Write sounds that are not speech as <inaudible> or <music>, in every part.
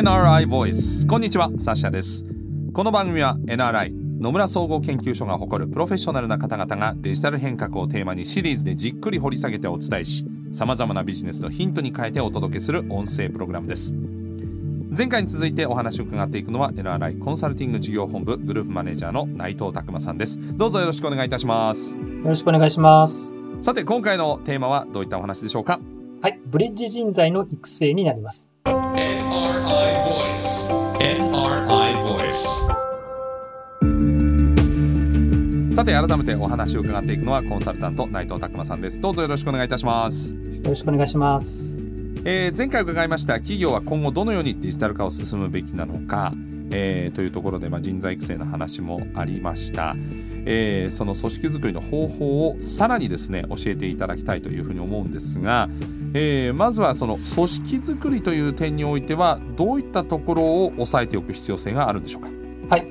NRI ボイス。こんにちはサッシャです。この番組は NRI 野村総合研究所が誇るプロフェッショナルな方々がデジタル変革をテーマにシリーズでじっくり掘り下げてお伝えしさまざまなビジネスのヒントに変えてお届けする音声プログラムです。前回に続いてお話を伺っていくのは NRI コンサルティング事業本部グループマネージャーの内藤拓馬さんです。どうぞよろしくお願いいたします。よろしくお願いします。さて今回のテーマはどういったお話でしょうか？はいブリッジ人材の育成になります NRI Voice. NRI Voice. さて改めてお話を伺っていくのはコンサルタント内藤拓馬さんです。どうぞよろしくお願いいたします。よろしくお願いします。えー、前回伺いました企業は今後どのようにデジタル化を進むべきなのか、えー、というところで、まあ、人材育成の話もありました、えー、その組織づくりの方法をさらにですね教えていただきたいというふうに思うんですが、えー、まずはその組織づくりという点においてはどういったところを押さえておく必要性があるんでしょうか？はい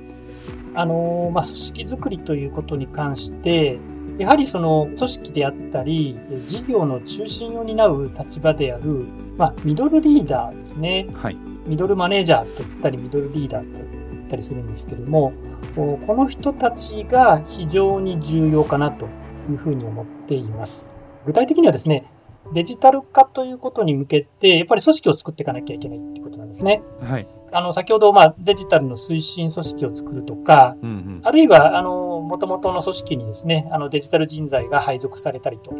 あのまあ、組織づくりということに関してやはりその組織であったり、事業の中心を担う立場である、まあ、ミドルリーダーですね、はい、ミドルマネージャーと言ったり、ミドルリーダーと言ったりするんですけれども、この人たちが非常に重要かなというふうに思っています。具体的にはですね、デジタル化ということに向けて、やっぱり組織を作っていかなきゃいけないってことなんですね。はい。あの、先ほど、まあ、デジタルの推進組織を作るとか、うんうん、あるいは、あの、元々の組織にですね、あの、デジタル人材が配属されたりと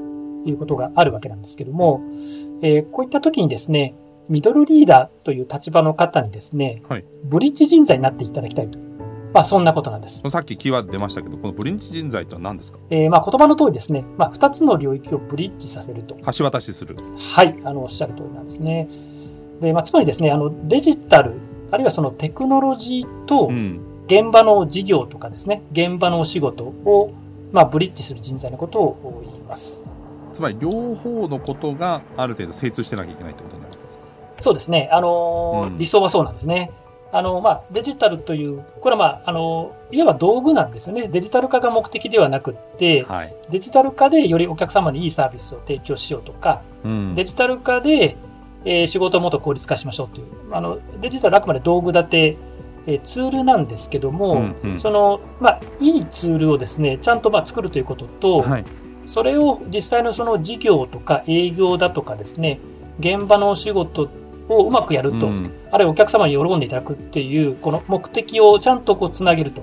いうことがあるわけなんですけども、えー、こういった時にですね、ミドルリーダーという立場の方にですね、はい、ブリッジ人材になっていただきたいと。まあ、そんなことなんです。さっきキーワード出ましたけど、このブリッジ人材とは何ですか？えー、まあ、言葉の通りですね、まあ、二つの領域をブリッジさせると。橋渡しする。はい、あの、おっしゃる通りなんですね。で、まあ、つまりですね、あの、デジタル、あるいはそのテクノロジーと現場の事業とかですね、現場のお仕事を、まあ、ブリッジする人材のことを言います。つまり両方のことがある程度精通してなきゃいけないってことになるんですかそうですね、あの、うん、理想はそうなんですね。あのまあ、デジタルという、これは、まあ、あのいわば道具なんですよね、デジタル化が目的ではなくて、はい、デジタル化でよりお客様にいいサービスを提供しようとか、うん、デジタル化でえー、仕事をもっと効率化しましょうという、あのデジタルあくまで道具立て、えー、ツールなんですけども、うんうん、その、まあ、いいツールをですね、ちゃんとまあ作るということと、はい、それを実際のその事業とか営業だとかですね、現場のお仕事をうまくやると、うん、あるいはお客様に喜んでいただくっていう、この目的をちゃんとこうつなげると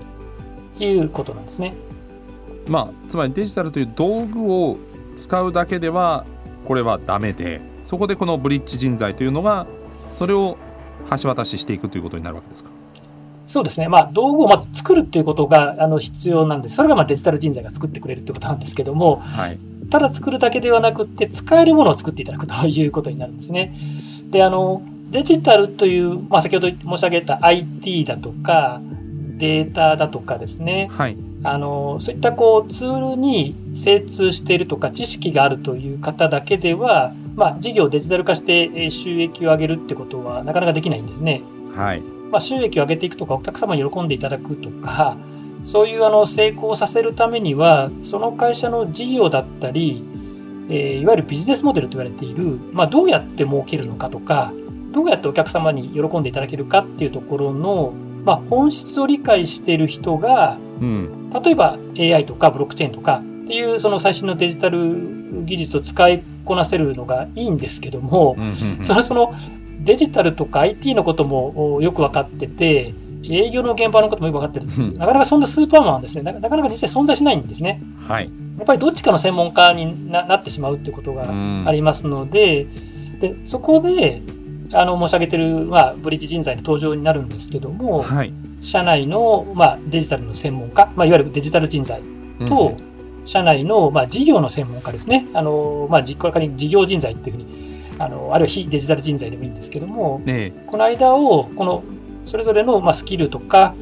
いうことなんですね。まあ、つまりデジタルという道具を使うだけではこれはダメでそこでこのブリッジ人材というのがそれを橋渡ししていくということになるわけですか？そうですね、まあ、道具をまず作るっていうことがあの必要なんです、それがまあデジタル人材が作ってくれるってことなんですけども、はい、ただ作るだけではなくて、使えるものを作っていただくということになるんですね。であのデジタルという、まあ、先ほど申し上げた IT だとか、データだとかですね、はい、あのそういったこうツールに精通しているとか知識があるという方だけでは、まあ、事業をデジタル化して収益を上げるってことはなかなかできないんですね。はい。まあ、収益を上げていくとかお客様に喜んでいただくとかそういうあの成功させるためにはその会社の事業だったり、えー、いわゆるビジネスモデルと言われている、まあ、どうやって儲けるのかとかどうやってお客様に喜んでいただけるかっていうところのまあ、本質を理解している人が、うん、例えば AI とかブロックチェーンとかっていうその最新のデジタル技術を使いこなせるのがいいんですけども、うんうんうん、そのそのデジタルとか IT のこともよく分かってて営業の現場のこともよく分かってる、う。ん、なかなかそんなスーパーマンはですねなかなか実際存在しないんですね。はい、やっぱりどっちかの専門家になってしまうっていうことがありますのでうん、でそこであの申し上げてる、まあ、ブリッジ人材の登場になるんですけども、はい、社内の、まあ、デジタルの専門家、まあ、いわゆるデジタル人材と、うん、社内の、まあ、事業の専門家ですね、あのまあ、実行家に事業人材っていうふうにあの、あるいは非デジタル人材でもいいんですけども、ね、この間を、このそれぞれの、まあ、スキルとか、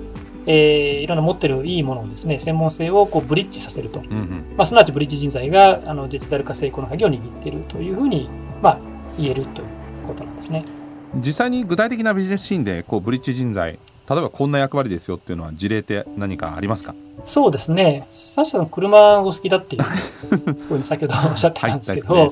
えー、いろんな持ってるいいものをですね、専門性をこうブリッジさせると、うんうん、まあ、すなわちブリッジ人材があのデジタル化成功の鍵を握っているというふうに、まあ、言えるということなんですね。実際に具体的なビジネスシーンでこうブリッジ人材例えばこんな役割ですよっていうのは事例って何かありますか？そうですね。サッシャさん車お好きだっていうふうに <laughs> 先ほどおっしゃってたんですけど、はい、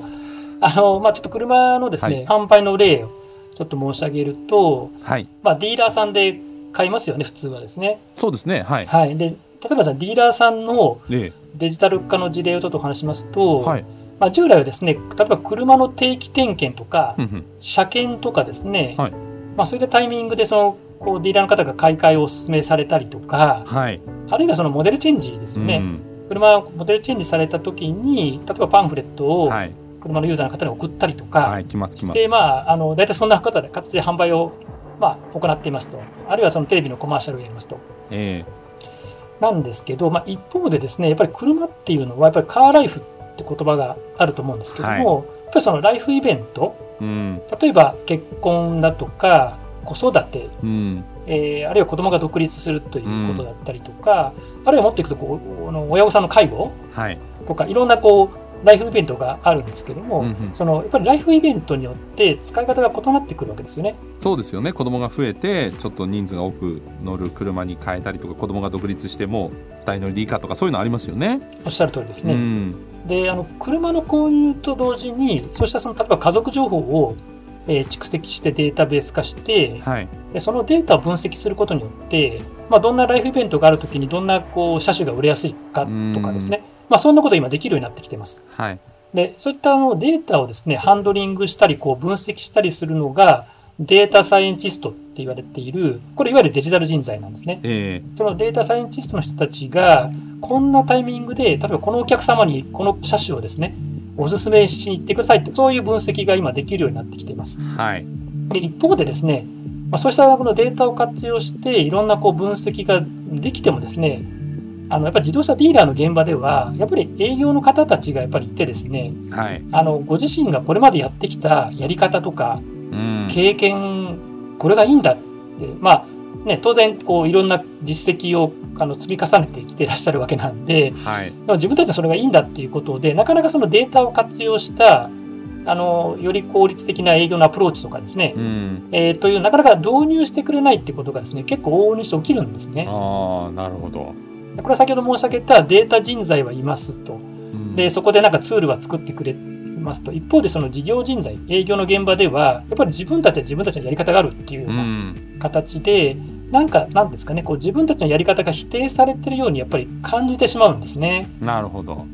あのまあ、ちょっと車のですね、はい、販売の例をちょっと申し上げると、はい、まあ、ディーラーさんで買いますよね、普通はですね。そうですね、はい。はい、で例えばディーラーさんのデジタル化の事例をちょっとお話しますと、はい、まあ、従来はですね、例えば車の定期点検とか、車検とかですね、はい、まあ、そういったタイミングでそのこうディーラーの方が買い替えをお勧めされたりとか、はい、あるいはそのモデルチェンジですよね、うん、車モデルチェンジされた時に例えばパンフレットを車のユーザーの方に送ったりとか、はい、でまああの大体そんな方で形で販売をまあ行っていますと。あるいはそのテレビのコマーシャルをやりますと。えー、なんですけど、まあ、一方でですねやっぱり車っていうのはやっぱりカーライフって言葉があると思うんですけども、はい、やっぱりそのライフイベント、うん、例えば結婚だとか子育て、うん、えー、あるいは子供が独立するということだったりとか、うん、あるいはもっといくとこう親御さんの介護とか、はい、いろんなこうライフイベントがあるんですけども、うんうん、そのやっぱりライフイベントによって使い方が異なってくるわけですよね。そうですよね子供が増えてちょっと人数が多く乗る車に変えたりとか子供が独立しても2人乗りでいいかとかそういうのありますよね。おっしゃる通りですね。うん、であの車の購入と同時にそうしたその例えば家族情報をえー、蓄積してデータベース化して、はい、でそのデータを分析することによって、まあ、どんなライフイベントがあるときにどんなこう車種が売れやすいかとかですね、まあ、そんなこと今できるようになってきてます。はい、でそういったあのデータをですねハンドリングしたりこう分析したりするのがデータサイエンティストって言われている、これいわゆるデジタル人材なんですね。えー、そのデータサイエンティストの人たちが、こんなタイミングで、例えばこのお客様にこの車種をですね、おすすめしに行ってくださいって、そういう分析が今できるようになってきています。はい、で一方でですね、まあ、そうしたこのデータを活用して、いろんなこう分析ができてもですね、あのやっぱり自動車ディーラーの現場では、やっぱり営業の方たちがやっぱりいてですね、はい、あのご自身がこれまでやってきたやり方とか、経験、これがいいんだって、まあね、当然こういろんな実績をあの積み重ねてきていらっしゃるわけなんで、はい、自分たちはそれがいいんだっていうことでなかなかそのデータを活用したあのより効率的な営業のアプローチとかですね、うん、えー、というなかなか導入してくれないってことがですね結構往々にして起きるんですね。あなるほどこれは先ほど申し上げたデータ人材はいますと、うん、でそこでなんかツールは作ってくれますと。一方でその事業人材営業の現場ではやっぱり自分たちは自分たちのやり方があるっていうような形で、うんなんか、なんですかね、こう自分たちのやり方が否定されてるようにやっぱり感じてしまうんですね。なるほど。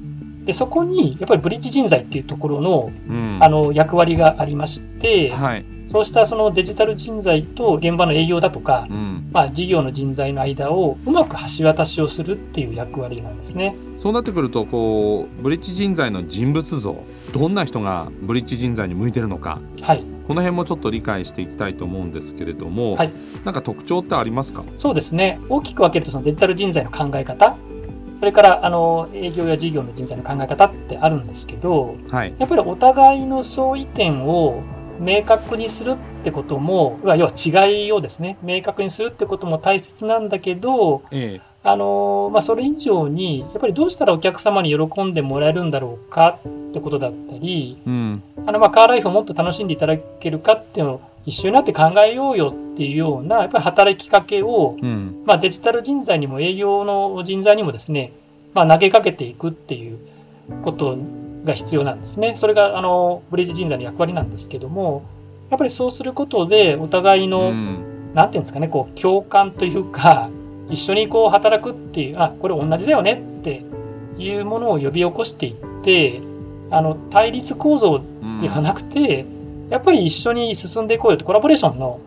で、そこに、やっぱりブリッジ人材っていうところの、うん、あの、役割がありまして、はい、そうしたそのデジタル人材と現場の営業だとか、うん、まあ、事業の人材の間をうまく橋渡しをするっていう役割なんですね。そうなってくるとこうブリッジ人材の人物像どんな人がブリッジ人材に向いてるのか、はい、この辺もちょっと理解していきたいと思うんですけれども、はい、なんか特徴ってありますか？そうですね。大きく分けるとそのデジタル人材の考え方それからあの営業や事業の人材の考え方ってあるんですけど、はい、やっぱりお互いの相違点を明確にするってことも要は違いをですね明確にするってことも大切なんだけど、ええ、あのまあ、それ以上にやっぱりどうしたらお客様に喜んでもらえるんだろうかってことだったり、うん、あのまあカーライフをもっと楽しんでいただけるかっていうのを一緒になって考えようよっていうようなやっぱり働きかけを、うん、まあ、デジタル人材にも営業の人材にもですね、まあ、投げかけていくっていうことが必要なんですね。それがあのブリッジ人材の役割なんですけどもやっぱりそうすることでお互いの、うん、なんていうんですかねこう共感というか一緒にこう働くっていうあこれ同じだよねっていうものを呼び起こしていってあの対立構造ではなくて、うん、やっぱり一緒に進んでいこうよってコラボレーションの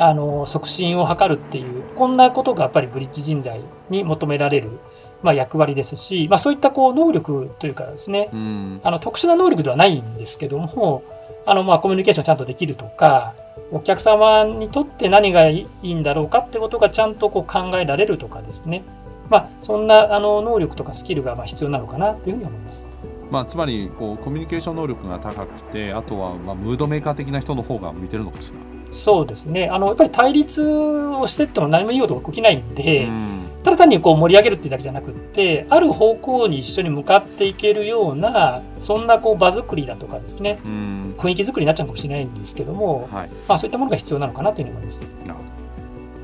あの促進を図るっていうこんなことがやっぱりブリッジ人材に求められる、まあ、役割ですし、まあ、そういったこう能力というかですね、うん、あの特殊な能力ではないんですけどもあのまあコミュニケーションちゃんとできるとかお客様にとって何がいいんだろうかってことがちゃんとこう考えられるとかですね、まあ、そんなあの能力とかスキルがまあ必要なのかなというふうに思います。まあ、つまりこうコミュニケーション能力が高くてあとはまあムードメーカー的な人の方が向いてるのかしらそうですね。あのやっぱり対立をしてっても何もいいこと起きないんで、うん、ただ単にこう盛り上げるっていうだけじゃなくってある方向に一緒に向かっていけるようなそんなこう場作りだとかですね、うん、雰囲気作りになっちゃうかもしれないんですけども、はい、まあ、そういったものが必要なのかなというふうに思います。なるほど。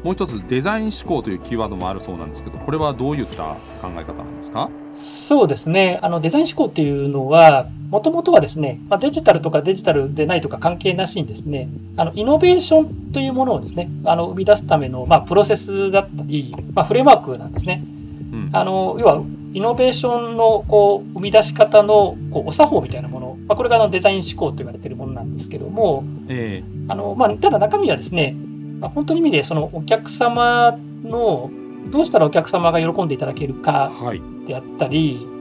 もう一つデザイン思考というキーワードもあるそうなんですけどこれはどういった考え方なんですか？そうですね。あのデザイン思考っていうのはもともとはですね、まあ、デジタルとかデジタルでないとか関係なしにですねあのイノベーションというものをですねあの生み出すための、まあ、プロセスだったり、まあ、フレームワークなんですね。うん、あの要はイノベーションのこう生み出し方のこうお作法みたいなもの、まあ、これがあのデザイン思考と言われているものなんですけども、えーあのまあ、ただ中身はですねまあ、本当の意味でそのお客様のどうしたらお客様が喜んでいただけるかであったり、はい、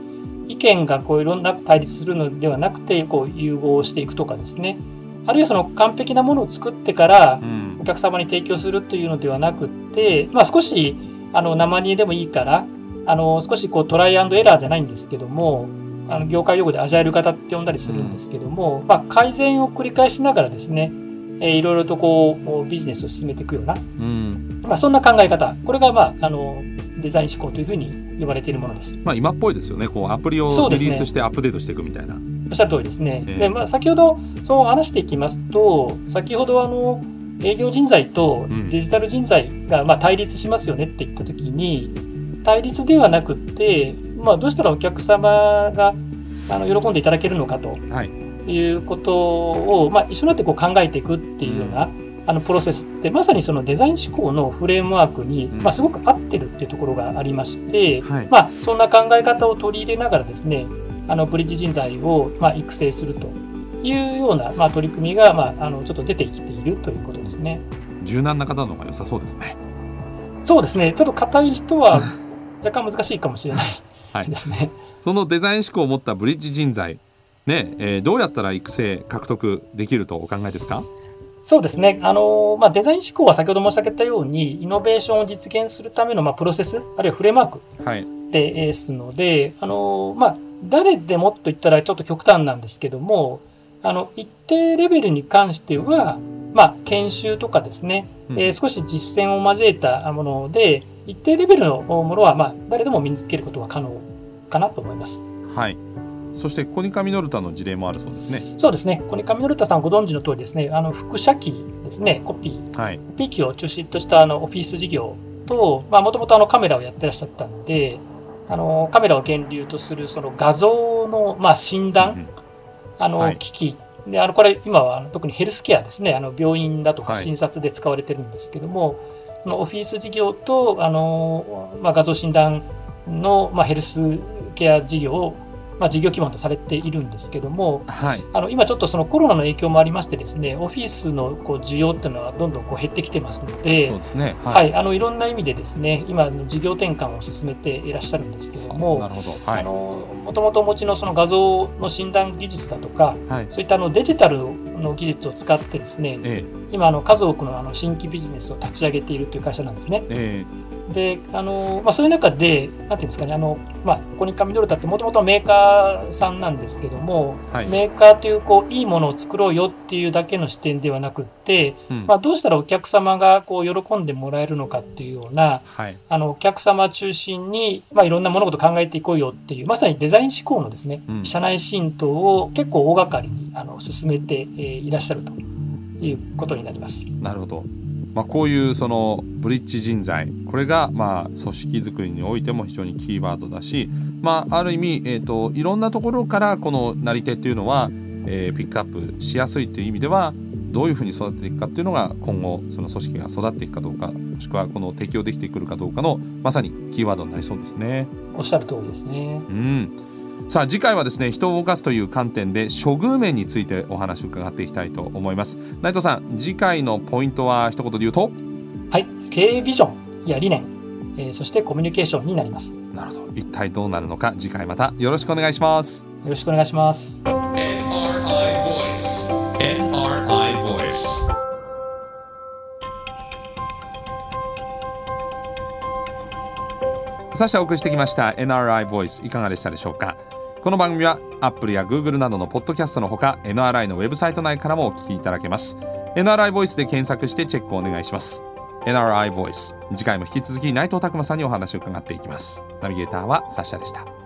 意見がこういろんな対立するのではなくてこう融合していくとかですね。あるいはその完璧なものを作ってからお客様に提供するというのではなくて、まあ、少しあの生煮えでもいいからあの少しこうトライアンドエラーじゃないんですけどもあの業界用語でアジャイル型って呼んだりするんですけども、まあ、改善を繰り返しながらですねえー、いろいろとこうビジネスを進めていくような、うん。まあ、そんな考え方。これが、まあ、あのデザイン思考というふうに呼ばれているものです。まあ、今っぽいですよねこうアプリをリリースしてアップデートしていくみたいな。おっしゃる通りですね。えー、でまあ、先ほどそう話していきますと先ほどあの営業人材とデジタル人材がまあ対立しますよねって言った時に、対立ではなくて、まあ、どうしたらお客様があの喜んでいただけるのかと。はいいうことを、まあ、一緒になってこう考えていくっていうような、あのプロセスってまさにそのデザイン思考のフレームワークに、まあ、すごく合ってるっていうところがありまして、はい、まあ、そんな考え方を取り入れながらですねあのブリッジ人材をまあ育成するというような、まあ、取り組みが、まあ、あのちょっと出てきているということですね。柔軟な方の方が良さそうですね。そうですねちょっと硬い人は <laughs> 若干難しいかもしれないですね。はい、そのデザイン思考を持ったブリッジ人材ねえー、どうやったら育成獲得できるとお考えですか？そうですね、あのまあ、デザイン思考は先ほど申し上げたようにイノベーションを実現するための、まあ、プロセスあるいはフレームワークですので、はい、あのまあ、誰でもと言ったらちょっと極端なんですけどもあの一定レベルに関しては、まあ、研修とかですね、うん、えー、少し実践を交えたもので一定レベルのものは、まあ、誰でも身につけることは可能かなと思います。はいそしてコニカミノルタの事例もあるそうですね。そうですね。コニカミノルタさんご存知の通りですね、あの副社機ですね、コピー、はい、コピー機を中心としたあのオフィス事業と、まあもともとあのカメラをやってらっしゃったんで、あのカメラを源流とするその画像のまあ診断、うん、あの、はい、機器。であのこれ今は特にヘルスケアですね、あの病院だとか診察で使われてるんですけども、はい、オフィス事業とあの、まあ、画像診断の、まあ、ヘルスケア事業をまあ、事業基盤とされているんですけども、はい、あの今ちょっとそのコロナの影響もありましてですねオフィスのこう需要っていうのはどんどんこう減ってきてますのでそうですね、はい、はい、あのいろんな意味でですね今事業転換を進めていらっしゃるんですけどもなるほど、はい、あのもともとお持ちのその画像の診断技術だとか、はい、そういったあのデジタルの技術を使ってですね、ええ、今あの数多くのあの新規ビジネスを立ち上げているという会社なんですね。えであのまあ、そういう中で、なんていうんですかね、あのまあ、コニカミドルタってもともとメーカーさんなんですけども、はい、メーカーというこういいものを作ろうよっていうだけの視点ではなくって、うん、まあ、どうしたらお客様がこう喜んでもらえるのかっていうような、はい、あのお客様中心に、まあ、いろんな物事考えていこうよっていう、まさにデザイン思考のですね、うん、社内浸透を結構大掛かりにあの進めて、えー、いらっしゃるということになります。なるほどまあ、こういうそのブリッジ人材これがまあ組織づくりにおいても非常にキーワードだし、まあ、ある意味、えーと、いろんなところからこのなり手っていうのは、えー、ピックアップしやすいという意味ではどういうふうに育てていくかっていうのが今後その組織が育っていくかどうかもしくはこの適用できてくるかどうかのまさにキーワードになりそうですね。おっしゃる通りですね。うんさあ次回はですね人を動かすという観点で処遇面についてお話を伺っていきたいと思います。内藤さん次回のポイントは一言で言うと？はい。経営ビジョンや理念、えー、そしてコミュニケーションになります。なるほど。一体どうなるのか次回またよろしくお願いします。よろしくお願いしますさしてお送りしてきました NRI ボイスいかがでしたでしょうか？この番組は Apple や Google などのポッドキャストのほか NRI のウェブサイト内からもお聞きいただけます。NRI ボイスで検索してチェックをお願いします。NRI ボイス次回も引き続き内藤拓磨さんにお話を伺っていきます。ナビゲーターはサッシャでした。